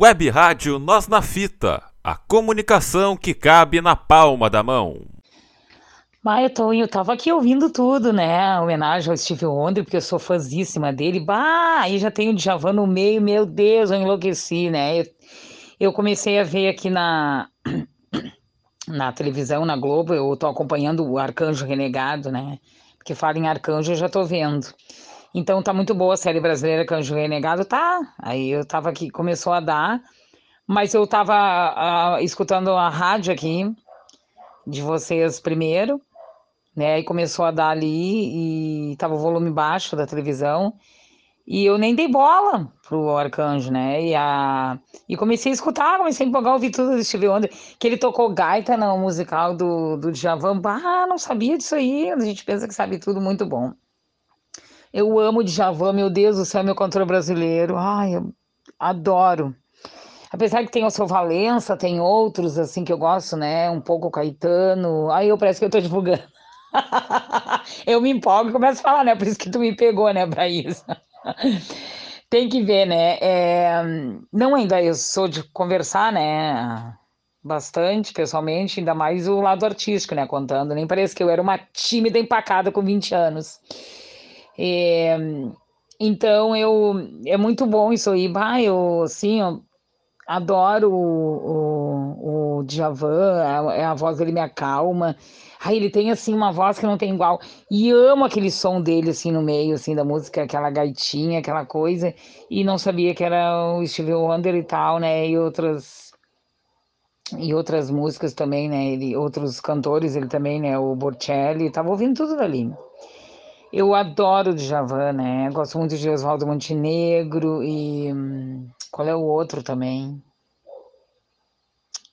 Web Rádio Nós na Fita, a comunicação que cabe na palma da mão. Eu, tô, eu tava aqui ouvindo tudo, né? Homenagem ao Steve Wonder, porque eu sou fãzíssima dele. Bah, aí já tem o Djavan no meio, meu Deus, eu enlouqueci, né? Eu, eu comecei a ver aqui na, na televisão, na Globo, eu tô acompanhando o Arcanjo Renegado, né? Porque fala em Arcanjo, eu já tô vendo. Então tá muito boa a série brasileira Canjo Renegado, tá? Aí eu tava aqui, começou a dar, mas eu tava uh, escutando a rádio aqui de vocês primeiro, né? E começou a dar ali e tava o volume baixo da televisão. E eu nem dei bola pro Arcanjo, né? E, a... e comecei a escutar, comecei a empolgar, ouvir tudo do Steve Wonder, que ele tocou gaita no musical do, do Djavan. Ah, não sabia disso aí. A gente pensa que sabe tudo, muito bom. Eu amo Djavan, meu Deus do céu, meu cantor brasileiro. Ai, eu adoro. Apesar que tem o seu Valença, tem outros assim que eu gosto, né? Um pouco Caetano. Aí eu parece que eu tô divulgando. eu me empolgo e começo a falar, né? Por isso que tu me pegou, né, isso. tem que ver, né? É... Não ainda eu sou de conversar, né? Bastante, pessoalmente, ainda mais o lado artístico, né? Contando. Nem parece que eu era uma tímida empacada com 20 anos. É, então eu é muito bom isso aí. Bah, eu assim, eu adoro o, o, o Djavan, a, a voz dele me acalma. Aí ele tem assim uma voz que não tem igual. E amo aquele som dele assim no meio assim da música, aquela gaitinha, aquela coisa. E não sabia que era o Stevie Wonder e tal, né? E outras e outras músicas também, né? Ele, outros cantores, ele também, né? O Borcelli, tava ouvindo tudo dali. Eu adoro o Djavan, né? Gosto muito de Oswaldo Montenegro e qual é o outro também?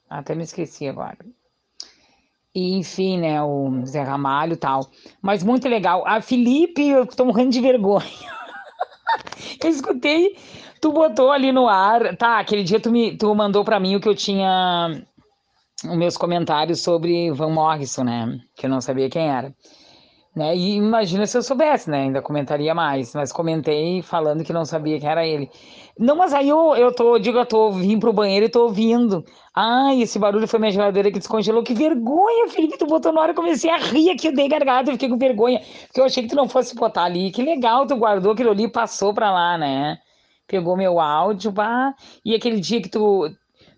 Até me esqueci agora. E, enfim, né, o Zé Ramalho e tal. Mas muito legal. A Felipe, eu tô morrendo de vergonha. eu escutei, tu botou ali no ar. Tá, aquele dia tu, me, tu mandou para mim o que eu tinha. Os meus comentários sobre Van Morrison, né? Que eu não sabia quem era. Né? E imagina se eu soubesse, né? Ainda comentaria mais, mas comentei falando que não sabia que era ele. Não, mas aí eu, eu tô, digo, eu tô vim pro banheiro e tô ouvindo. Ai, esse barulho foi minha geladeira que descongelou. Que vergonha, Felipe, tu botou na hora, eu comecei a rir aqui, eu dei garganta, eu fiquei com vergonha, porque eu achei que tu não fosse botar ali. Que legal, tu guardou aquilo ali e passou pra lá, né? Pegou meu áudio, pá. E aquele dia que tu,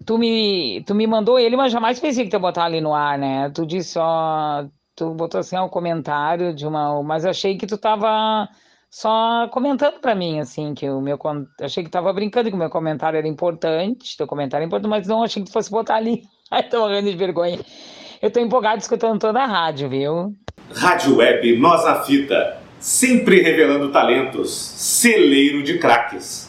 tu me, tu me mandou ele, mas jamais pensei que tu ia botar ali no ar, né? Tu disse, ó, tu botou assim um comentário de uma, mas achei que tu tava só comentando para mim assim que o meu achei que tava brincando que o meu comentário era importante, teu comentário é importante, mas não achei que tu fosse botar ali. Ai, tô morrendo de vergonha. Eu tô empolgado escutando toda a rádio, viu? Rádio Web Nós Fita, sempre revelando talentos, celeiro de craques.